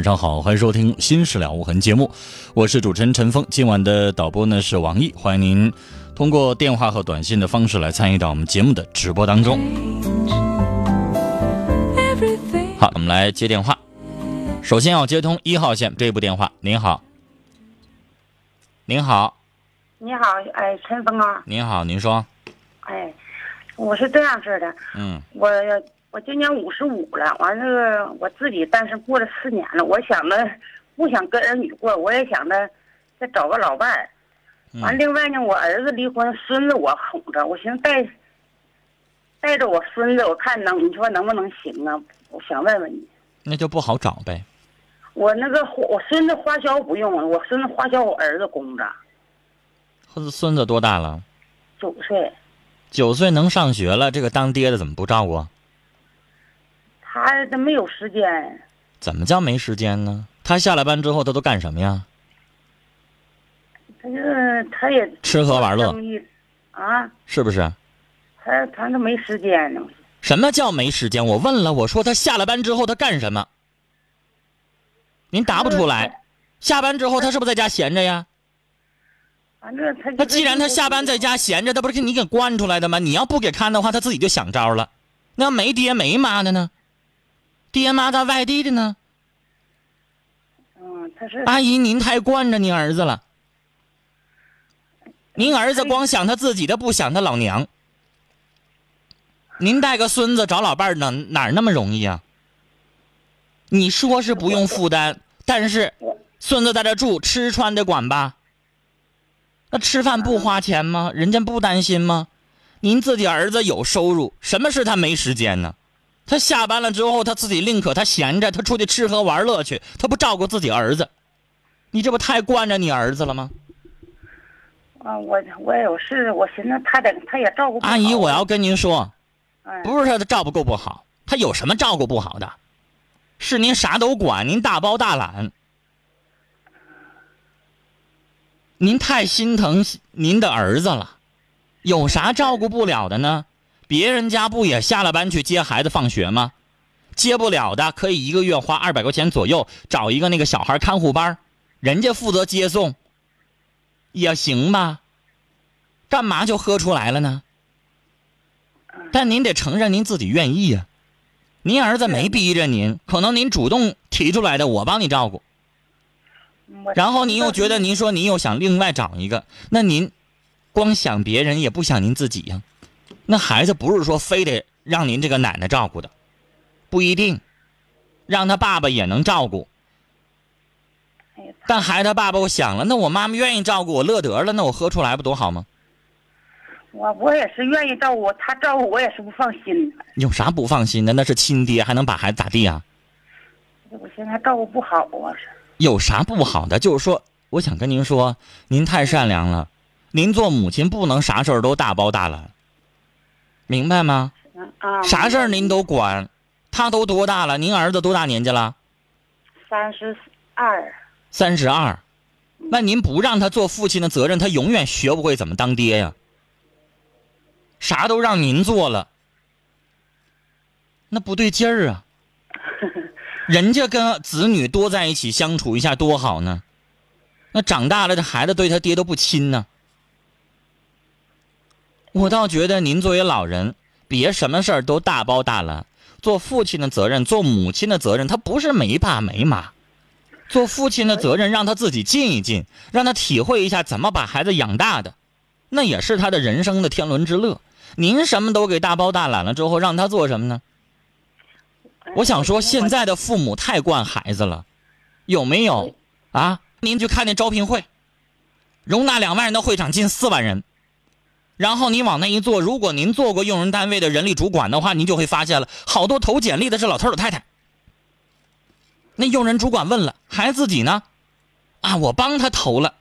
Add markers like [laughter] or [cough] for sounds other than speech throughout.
晚上好，欢迎收听《新事了无痕》节目，我是主持人陈峰。今晚的导播呢是王毅，欢迎您通过电话和短信的方式来参与到我们节目的直播当中。好，我们来接电话。首先要接通一号线这部电话。您好，您好，你好，哎，陈峰啊，您好，您说，哎，我是这样式的，嗯，我。我今年五十五了，完了我自己单身过了四年了，我想着不想跟儿女过，我也想着再找个老伴儿。完，另外呢，我儿子离婚，孙子我哄着，我寻思带带着我孙子，我看能你说能不能行啊？我想问问你，那就不好找呗。我那个我孙子花销不用，我孙子花销我儿子供着。孙子多大了？九岁。九岁能上学了，这个当爹的怎么不照顾？他他没有时间，怎么叫没时间呢？他下了班之后，他都干什么呀？他就他也吃喝玩乐啊，是不是？他他都没时间呢。什么叫没时间？我问了，我说他下了班之后他干什么？您答不出来。下班之后他是不是在家闲着呀？反正他他既然他下班在家闲着，他不是给你给惯出来的吗？你要不给看的话，他自己就想招了。那没爹没妈的呢？爹妈在外地的呢。嗯，他是阿姨，您太惯着您儿子了。您儿子光想他自己的，不想他老娘。您带个孙子找老伴儿哪哪那么容易啊？你说是不用负担，但是孙子在这住，吃穿得管吧？那吃饭不花钱吗？人家不担心吗？您自己儿子有收入，什么事他没时间呢？他下班了之后，他自己宁可他闲着，他出去吃喝玩乐去，他不照顾自己儿子，你这不太惯着你儿子了吗？啊，我我有事，我寻思他得他也照顾。阿姨，我要跟您说，不是他的照顾够不好，他有什么照顾不好的？是您啥都管，您大包大揽，您太心疼您的儿子了，有啥照顾不了的呢？别人家不也下了班去接孩子放学吗？接不了的可以一个月花二百块钱左右找一个那个小孩看护班，人家负责接送，也行吧。干嘛就喝出来了呢？但您得承认您自己愿意呀。您儿子没逼着您，可能您主动提出来的，我帮你照顾。然后您又觉得您说您又想另外找一个，那您光想别人也不想您自己呀。那孩子不是说非得让您这个奶奶照顾的，不一定，让他爸爸也能照顾。但孩子他爸爸，我想了，那我妈妈愿意照顾我，乐得了，那我喝出来不多好吗？我我也是愿意照顾我，他照顾我也是不放心。有啥不放心的？那是亲爹，还能把孩子咋地啊？我现在照顾不好啊，有啥不好的？就是说，我想跟您说，您太善良了，您做母亲不能啥事儿都大包大揽，明白吗？啥事儿您都管，他都多大了？您儿子多大年纪了？三十二，三十二。那您不让他做父亲的责任，他永远学不会怎么当爹呀。啥都让您做了，那不对劲儿啊！[laughs] 人家跟子女多在一起相处一下多好呢，那长大了这孩子对他爹都不亲呢。我倒觉得您作为老人，别什么事儿都大包大揽。做父亲的责任，做母亲的责任，他不是没爸没妈。做父亲的责任，让他自己尽一尽，让他体会一下怎么把孩子养大的，那也是他的人生的天伦之乐。您什么都给大包大揽了之后，让他做什么呢？我想说，现在的父母太惯孩子了，有没有？啊，您去看那招聘会，容纳两万人的会场近四万人，然后你往那一坐，如果您做过用人单位的人力主管的话，您就会发现了，好多投简历的是老头老太太。那用人主管问了，孩子自己呢？啊，我帮他投了。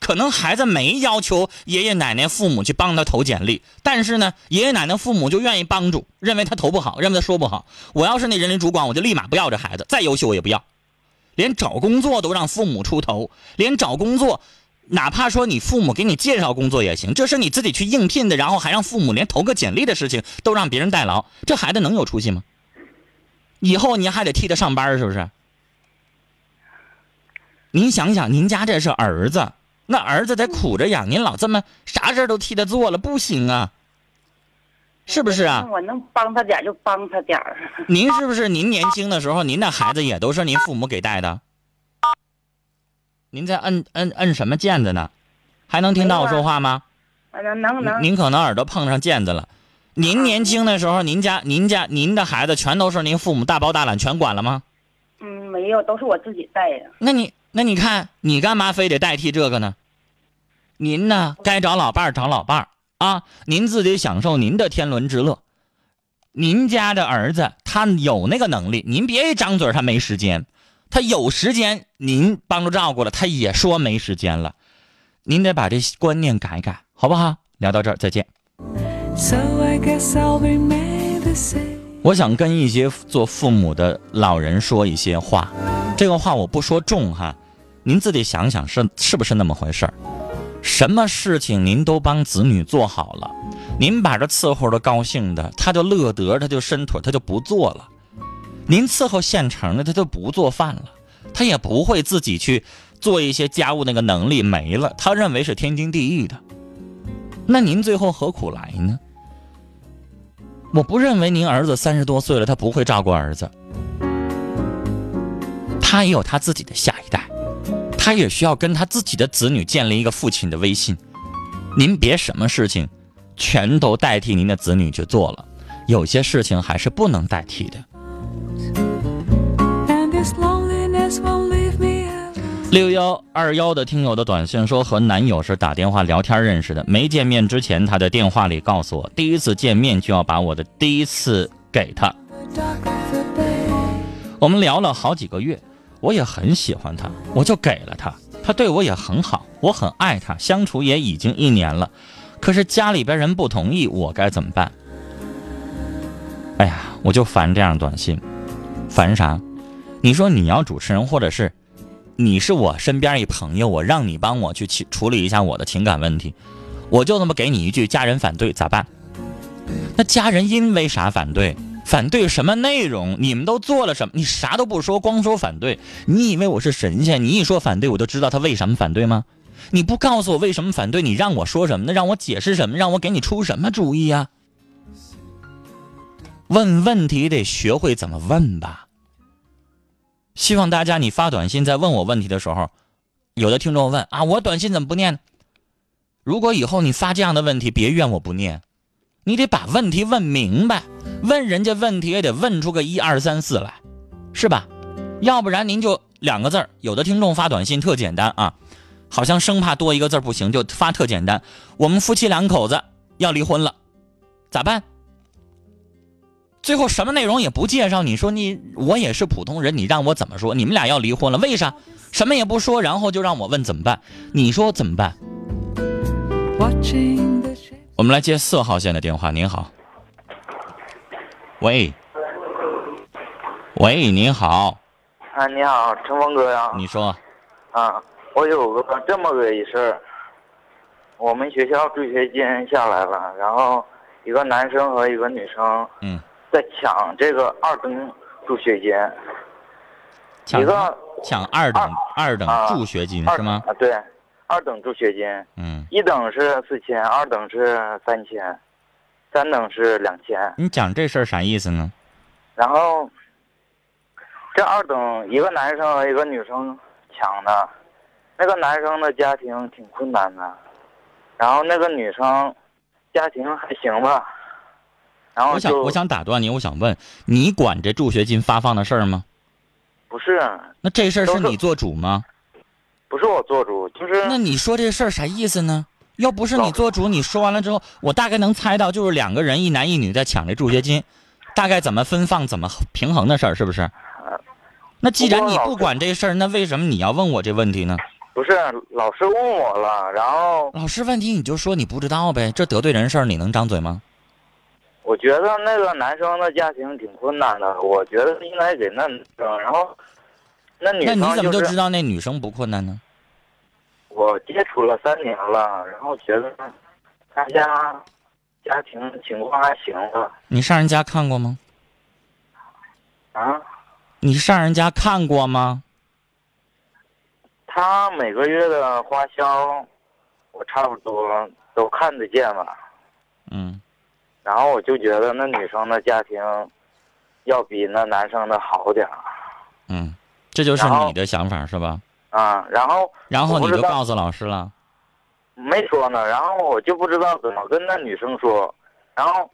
可能孩子没要求爷爷奶奶父母去帮他投简历，但是呢，爷爷奶奶父母就愿意帮助，认为他投不好，认为他说不好。我要是那人力主管，我就立马不要这孩子，再优秀我也不要。连找工作都让父母出头，连找工作，哪怕说你父母给你介绍工作也行，这是你自己去应聘的，然后还让父母连投个简历的事情都让别人代劳，这孩子能有出息吗？以后您还得替他上班，是不是？您想想，您家这是儿子。那儿子得苦着养，您老这么啥事都替他做了，不行啊，是不是啊？我能帮他点就帮他点儿。您是不是您年轻的时候，您的孩子也都是您父母给带的？您在摁摁摁什么键子呢？还能听到我说话吗？能能能。您可能耳朵碰上键子了。您年轻的时候，您家您家您的孩子全都是您父母大包大揽全管了吗？嗯，没有，都是我自己带的。那你。那你看，你干嘛非得代替这个呢？您呢，该找老伴儿找老伴儿啊，您自己享受您的天伦之乐。您家的儿子他有那个能力，您别一张嘴他没时间，他有时间您帮助照顾了，他也说没时间了。您得把这观念改改，好不好？聊到这儿，再见。我想跟一些做父母的老人说一些话。这个话我不说重哈，您自己想想是是不是那么回事儿？什么事情您都帮子女做好了，您把这伺候的高兴的，他就乐得，他就伸腿，他就不做了。您伺候现成的，他就不做饭了，他也不会自己去做一些家务，那个能力没了，他认为是天经地义的。那您最后何苦来呢？我不认为您儿子三十多岁了，他不会照顾儿子。他也有他自己的下一代，他也需要跟他自己的子女建立一个父亲的微信。您别什么事情全都代替您的子女去做了，有些事情还是不能代替的。六幺二幺的听友的短信说，和男友是打电话聊天认识的，没见面之前，他在电话里告诉我，第一次见面就要把我的第一次给他。我们聊了好几个月。我也很喜欢他，我就给了他，他对我也很好，我很爱他，相处也已经一年了，可是家里边人不同意，我该怎么办？哎呀，我就烦这样短信，烦啥？你说你要主持人，或者是你是我身边一朋友，我让你帮我去处处理一下我的情感问题，我就那么给你一句，家人反对咋办？那家人因为啥反对？反对什么内容？你们都做了什么？你啥都不说，光说反对。你以为我是神仙？你一说反对，我就知道他为什么反对吗？你不告诉我为什么反对，你让我说什么呢？让我解释什么？让我给你出什么主意呀？问问题得学会怎么问吧。希望大家，你发短信在问我问题的时候，有的听众问啊，我短信怎么不念？如果以后你发这样的问题，别怨我不念。你得把问题问明白，问人家问题也得问出个一二三四来，是吧？要不然您就两个字儿，有的听众发短信特简单啊，好像生怕多一个字不行，就发特简单。我们夫妻两口子要离婚了，咋办？最后什么内容也不介绍，你说你我也是普通人，你让我怎么说？你们俩要离婚了，为啥？什么也不说，然后就让我问怎么办？你说怎么办？我们来接四号线的电话。您好，喂，喂，您好，啊，你好，陈峰哥呀。你说，啊，我有个这么个一事儿，我们学校助学金下来了，然后一个男生和一个女生嗯，在抢这个二等助学金，抢一个抢二等二等啊助学金二是吗？啊，对，二等助学金，嗯，一等是四千，二等是三千，三等是两千。你讲这事儿啥意思呢？然后这二等一个男生和一个女生抢的，那个男生的家庭挺困难的，然后那个女生家庭还行吧，然后我想我想打断你，我想问你管这助学金发放的事儿吗？不是啊那这事儿是你做主吗？不是我做主，就是那你说这事儿啥意思呢？要不是你做主，你说完了之后，我大概能猜到，就是两个人一男一女在抢这助学金，大概怎么分放、怎么平衡的事儿，是不是？那既然你不管这事儿，那为什么你要问我这问题呢？不是老师问我了，然后老师问题你就说你不知道呗，这得罪人事儿，你能张嘴吗？我觉得那个男生的家庭挺困难的，我觉得应该给那女生，然后那女那生就你怎么就知道那女生不困难呢？我接触了三年了，然后觉得他家家庭情况还行吧。你上人家看过吗？啊，你上人家看过吗？他每个月的花销，我差不多都看得见吧。嗯，然后我就觉得那女生的家庭要比那男生的好点儿嗯，这就是你的想法是吧？啊。然后然后你就告诉老师了。没说呢，然后我就不知道怎么跟那女生说。然后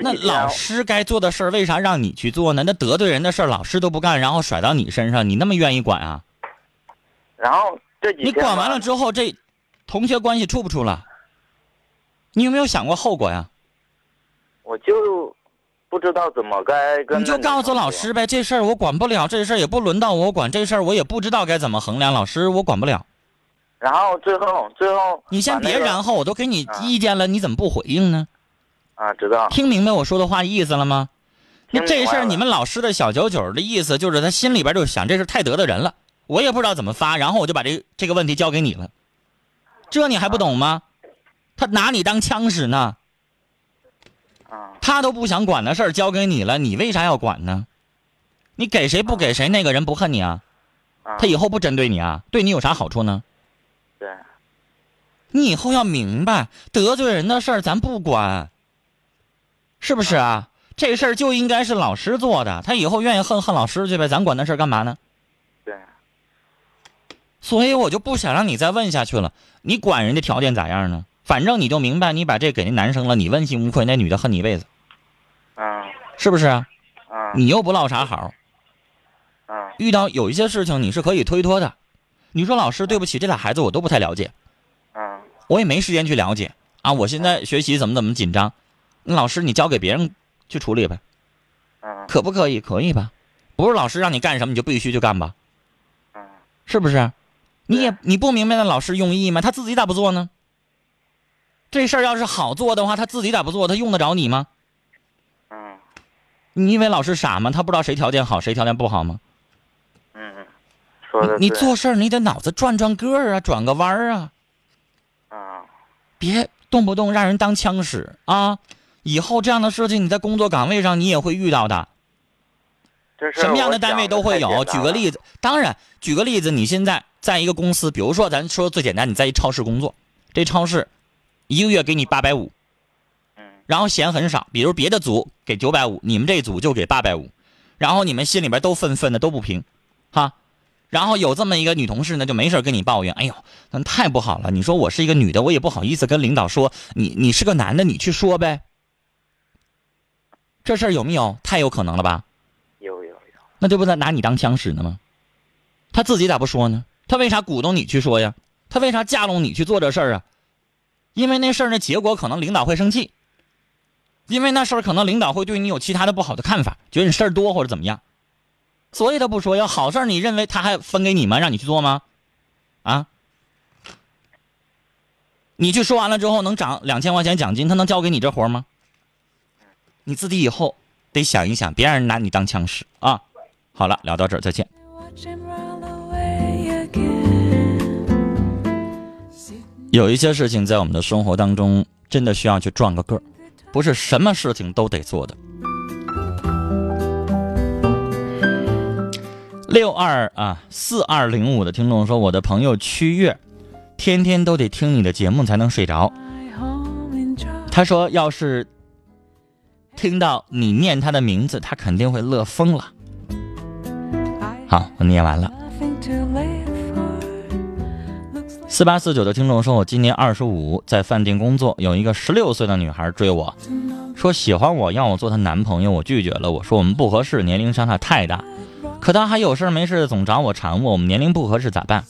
那老师该做的事儿，为啥让你去做呢？那得罪人的事儿，老师都不干，然后甩到你身上，你那么愿意管啊？然后这几你天你管完了之后，这同学关系处不处了？你有没有想过后果呀？我就不知道怎么该跟你就告诉老师呗，这事儿我管不了，这事儿也不轮到我管，这事儿我也不知道该怎么衡量，老师我管不了。然后最后最后你先别然后，我都给你啊意见了，你怎么不回应呢？啊，知道听明白我说的话意思了吗？那这事儿你们老师的小九九的意思就是他心里边就想这是太得罪人了，我也不知道怎么发，然后我就把这这个问题交给你了，这你还不懂吗？他拿你当枪使呢，啊他都不想管的事儿交给你了，你为啥要管呢？你给谁不给谁，那个人不恨你啊？啊，他以后不针对你啊？对你有啥好处呢？对你以后要明白，得罪人的事儿咱不管，是不是啊？这事儿就应该是老师做的，他以后愿意恨恨老师去呗，咱管那事儿干嘛呢？对所以我就不想让你再问下去了。你管人家条件咋样呢？反正你就明白，你把这给那男生了，你问心无愧，那女的恨你一辈子，啊是不是啊？嗯你又不落啥好，啊遇到有一些事情你是可以推脱的。你说老师，对不起，这俩孩子我都不太了解，啊我也没时间去了解啊。我现在学习怎么怎么紧张，那老师你交给别人去处理呗，啊可不可以？可以吧？不是老师让你干什么你就必须去干吧？啊是不是？你也你不明白那老师用意吗？他自己咋不做呢？这事儿要是好做的话，他自己咋不做？他用得着你吗？嗯你以为老师傻吗？他不知道谁条件好，谁条件不好吗？嗯，说的你你做事儿你得脑子转转个儿啊，转个弯儿啊，嗯别动不动让人当枪使啊！以后这样的事情你在工作岗位上你也会遇到的，什么样的单位都会有。举个例子，当然，举个例子，你现在在一个公司，比如说咱说最简单，你在一超市工作，这超市一个月给你八百五，嗯然后嫌很少，比如别的组给九百五，你们这组就给八百五，然后你们心里边都愤愤的，都不平，哈。然后有这么一个女同事呢，就没事跟你抱怨，哎呦，那太不好了。你说我是一个女的，我也不好意思跟领导说，你你是个男的，你去说呗。这事儿有没有？太有可能了吧？有有有，那这不在拿你当枪使呢吗？他自己咋不说呢？他为啥鼓动你去说呀？他为啥架拢你去做这事儿啊？因为那事儿的结果可能领导会生气，因为那事儿可能领导会对你有其他的不好的看法，觉得你事儿多或者怎么样，所以他不说要。好事儿你认为他还分给你吗？让你去做吗？啊？你去说完了之后能涨两千块钱奖金，他能交给你这活吗？你自己以后得想一想，别让人拿你当枪使啊！好了，聊到这儿，再见。有一些事情在我们的生活当中真的需要去转个个儿，不是什么事情都得做的。六二啊四二零五的听众说，我的朋友曲月，天天都得听你的节目才能睡着。他说，要是听到你念他的名字，他肯定会乐疯了。好，我念完了。四八四九的听众说：“我今年二十五，在饭店工作，有一个十六岁的女孩追我，说喜欢我，要我做她男朋友，我拒绝了。我说我们不合适，年龄相差太大。可她还有事没事总找我缠我，我们年龄不合适咋办？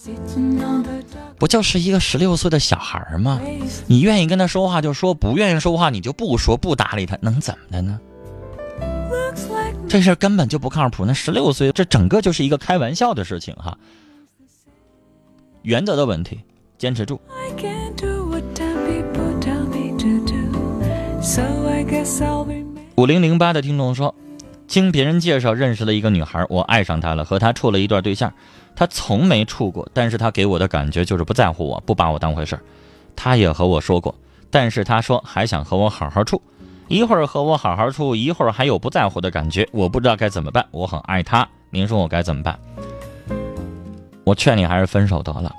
不就是一个十六岁的小孩吗？你愿意跟她说话就说，不愿意说话你就不说，不搭理她，能怎么的呢？这事根本就不靠谱。那十六岁，这整个就是一个开玩笑的事情哈。原则的问题。”坚持住。五零零八的听众说，经别人介绍认识了一个女孩，我爱上她了，和她处了一段对象。她从没处过，但是她给我的感觉就是不在乎我，不把我当回事儿。她也和我说过，但是她说还想和我好好处，一会儿和我好好处，一会儿还有不在乎的感觉，我不知道该怎么办。我很爱她，您说我该怎么办？我劝你还是分手得了。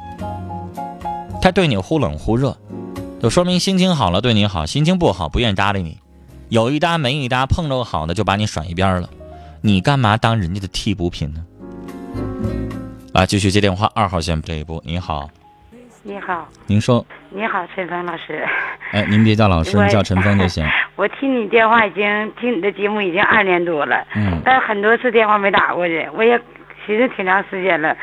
他对你忽冷忽热，就说明心情好了对你好，心情不好不愿意搭理你，有一搭没一搭，碰着个好的就把你甩一边了，你干嘛当人家的替补品呢？来，继续接电话，二号线这一步，你好，你好，您说，你好，陈峰老师，哎，您别叫老师，你叫陈峰就行。[laughs] 我听你电话已经听你的节目已经二年多了，嗯，但很多次电话没打过去，我也寻思挺长时间了。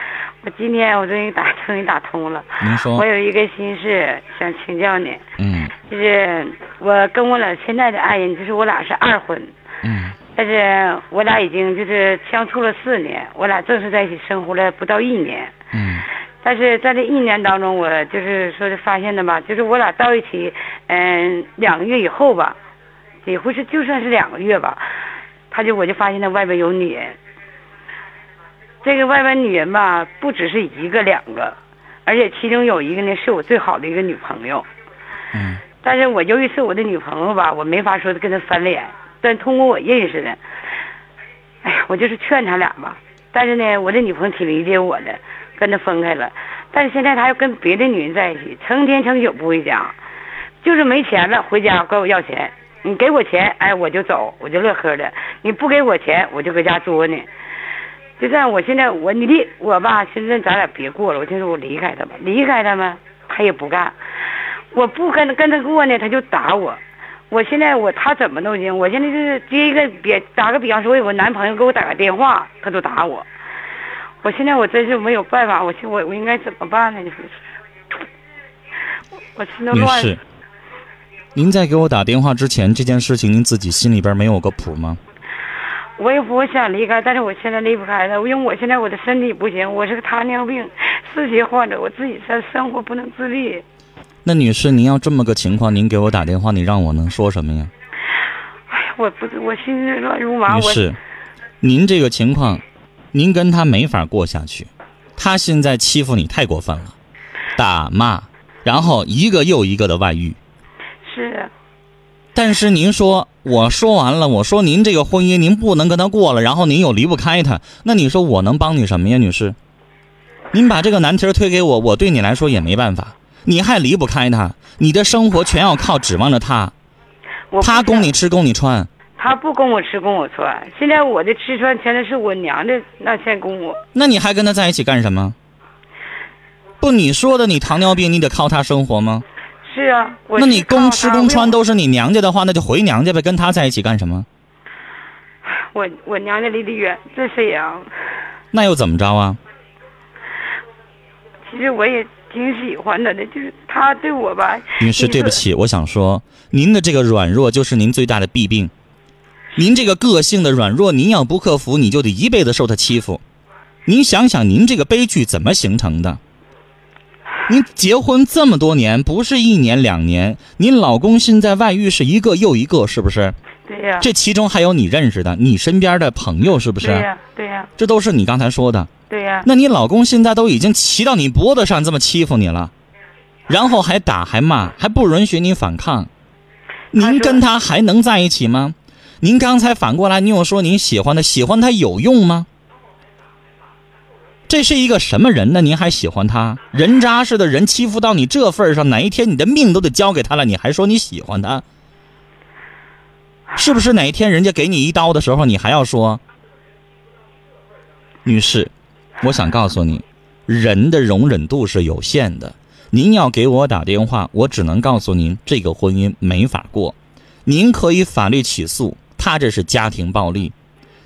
我今天我终于打 [laughs] 终于打通了。您说。我有一个心事想请教你。嗯。就是我跟我俩现在的爱人，就是我俩是二婚。嗯。但是我俩已经就是相处了四年，我俩正式在一起生活了不到一年。嗯。但是在这一年当中，我就是说是发现的吧，就是我俩到一起，嗯，两个月以后吧，几乎是就算是两个月吧，他就我就发现他外边有女人。这个外边女人吧，不只是一个两个，而且其中有一个呢是我最好的一个女朋友。嗯。但是我由于是我的女朋友吧，我没法说跟她翻脸。但通过我认识的，哎呀，我就是劝他俩吧。但是呢，我的女朋友挺理解我的，跟他分开了。但是现在他又跟别的女人在一起，成天成宿不回家，就是没钱了回家管我要钱。你给我钱，哎，我就走，我就乐呵的。你不给我钱，我就搁家作呢。就这样，我现在我你离我吧，现在咱俩别过了。我就说我离开他吧，离开他嘛，他也不干。我不跟跟他过呢，他就打我。我现在我他怎么都行，我现在就是接一个别打个比方说，我有个男朋友给我打个电话，他都打我。我现在我真是没有办法，我我我应该怎么办呢？你说，我心都乱。女士，您在给我打电话之前，这件事情您自己心里边没有个谱吗？我也不想离开，但是我现在离不开他，因为我现在我的身体不行，我是个糖尿病四级患者，我自己在生活不能自立。那女士，您要这么个情况，您给我打电话，你让我能说什么呀？哎呀，我不，我心里乱如麻。女士，您这个情况，您跟他没法过下去，他现在欺负你太过分了，打骂，然后一个又一个的外遇。是。但是您说，我说完了，我说您这个婚姻您不能跟他过了，然后您又离不开他，那你说我能帮你什么呀，女士？您把这个难题推给我，我对你来说也没办法。你还离不开他，你的生活全要靠指望着他，他供你吃供你穿。他不供我吃供我穿，现在我的吃穿全都是我娘的那钱供我。那你还跟他在一起干什么？不，你说的你糖尿病，你得靠他生活吗？是啊，那你公吃公穿都是你娘家的话，那就回娘家呗，跟他在一起干什么？我我娘家离得远，在沈阳。那又怎么着啊？其实我也挺喜欢他的，就是他对我吧。女士，对不起，我想说，您的这个软弱就是您最大的弊病。您这个个性的软弱，您要不克服，你就得一辈子受他欺负。您想想，您这个悲剧怎么形成的？您结婚这么多年，不是一年两年，您老公现在外遇是一个又一个，是不是？对呀。这其中还有你认识的，你身边的朋友，是不是？对呀，对呀。这都是你刚才说的。对呀。那你老公现在都已经骑到你脖子上这么欺负你了，然后还打还骂，还不允许你反抗，您跟他还能在一起吗？您刚才反过来，你又说您喜欢他，喜欢他有用吗？这是一个什么人呢？您还喜欢他？人渣似的人欺负到你这份上，哪一天你的命都得交给他了，你还说你喜欢他？是不是哪一天人家给你一刀的时候，你还要说？女士，我想告诉你，人的容忍度是有限的。您要给我打电话，我只能告诉您，这个婚姻没法过。您可以法律起诉。他这是家庭暴力，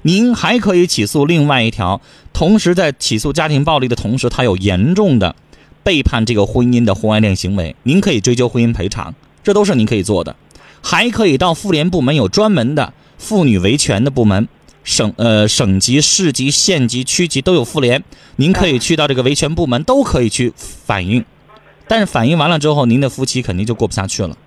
您还可以起诉另外一条。同时，在起诉家庭暴力的同时，他有严重的背叛这个婚姻的婚外恋行为，您可以追究婚姻赔偿，这都是您可以做的。还可以到妇联部门有专门的妇女维权的部门，省呃省级、市级、县级、区级都有妇联，您可以去到这个维权部门，都可以去反映。但是反映完了之后，您的夫妻肯定就过不下去了。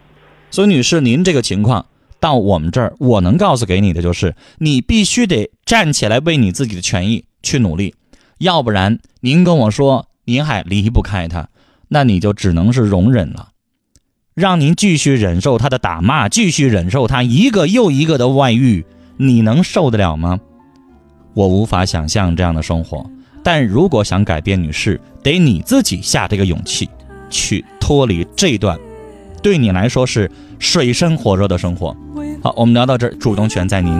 所以，女士，您这个情况。到我们这儿，我能告诉给你的就是，你必须得站起来为你自己的权益去努力，要不然您跟我说您还离不开他，那你就只能是容忍了，让您继续忍受他的打骂，继续忍受他一个又一个的外遇，你能受得了吗？我无法想象这样的生活，但如果想改变，女士，得你自己下这个勇气，去脱离这段，对你来说是水深火热的生活。好，我们聊到这儿，主动权在您。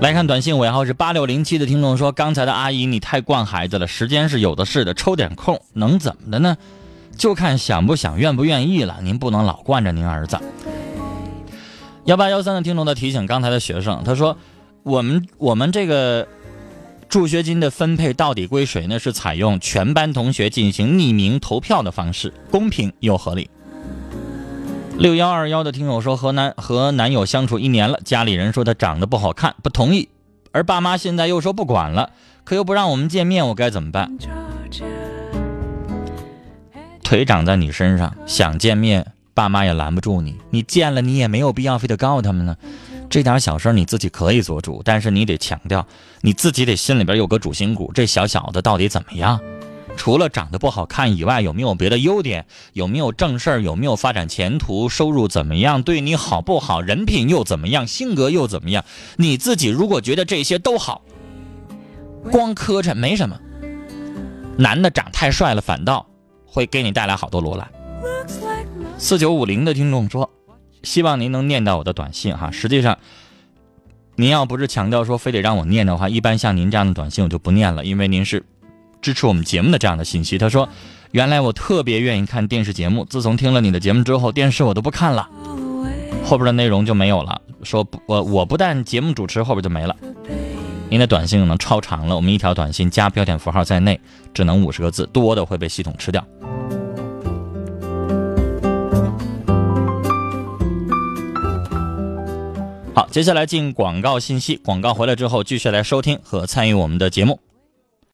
来看短信尾号是八六零七的听众说：“刚才的阿姨，你太惯孩子了，时间是有的是的，抽点空能怎么的呢？就看想不想、愿不愿意了。您不能老惯着您儿子。”幺八幺三的听众呢提醒刚才的学生，他说：“我们我们这个助学金的分配到底归谁呢？是采用全班同学进行匿名投票的方式，公平又合理。”六幺二幺的听友说和男和男友相处一年了，家里人说他长得不好看，不同意，而爸妈现在又说不管了，可又不让我们见面，我该怎么办？腿长在你身上，想见面，爸妈也拦不住你，你见了你也没有必要非得告他们呢。这点小事你自己可以做主，但是你得强调，你自己得心里边有个主心骨，这小小的到底怎么样？除了长得不好看以外，有没有别的优点？有没有正事儿？有没有发展前途？收入怎么样？对你好不好？人品又怎么样？性格又怎么样？你自己如果觉得这些都好，光磕碜没什么。男的长太帅了，反倒会给你带来好多罗兰。四九五零的听众说：“希望您能念到我的短信哈。实际上，您要不是强调说非得让我念的话，一般像您这样的短信我就不念了，因为您是。”支持我们节目的这样的信息，他说：“原来我特别愿意看电视节目，自从听了你的节目之后，电视我都不看了，后边的内容就没有了。说我我不但节目主持后边就没了。您的短信可能超长了，我们一条短信加标点符号在内，只能五十个字，多的会被系统吃掉。好，接下来进广告信息，广告回来之后继续来收听和参与我们的节目。”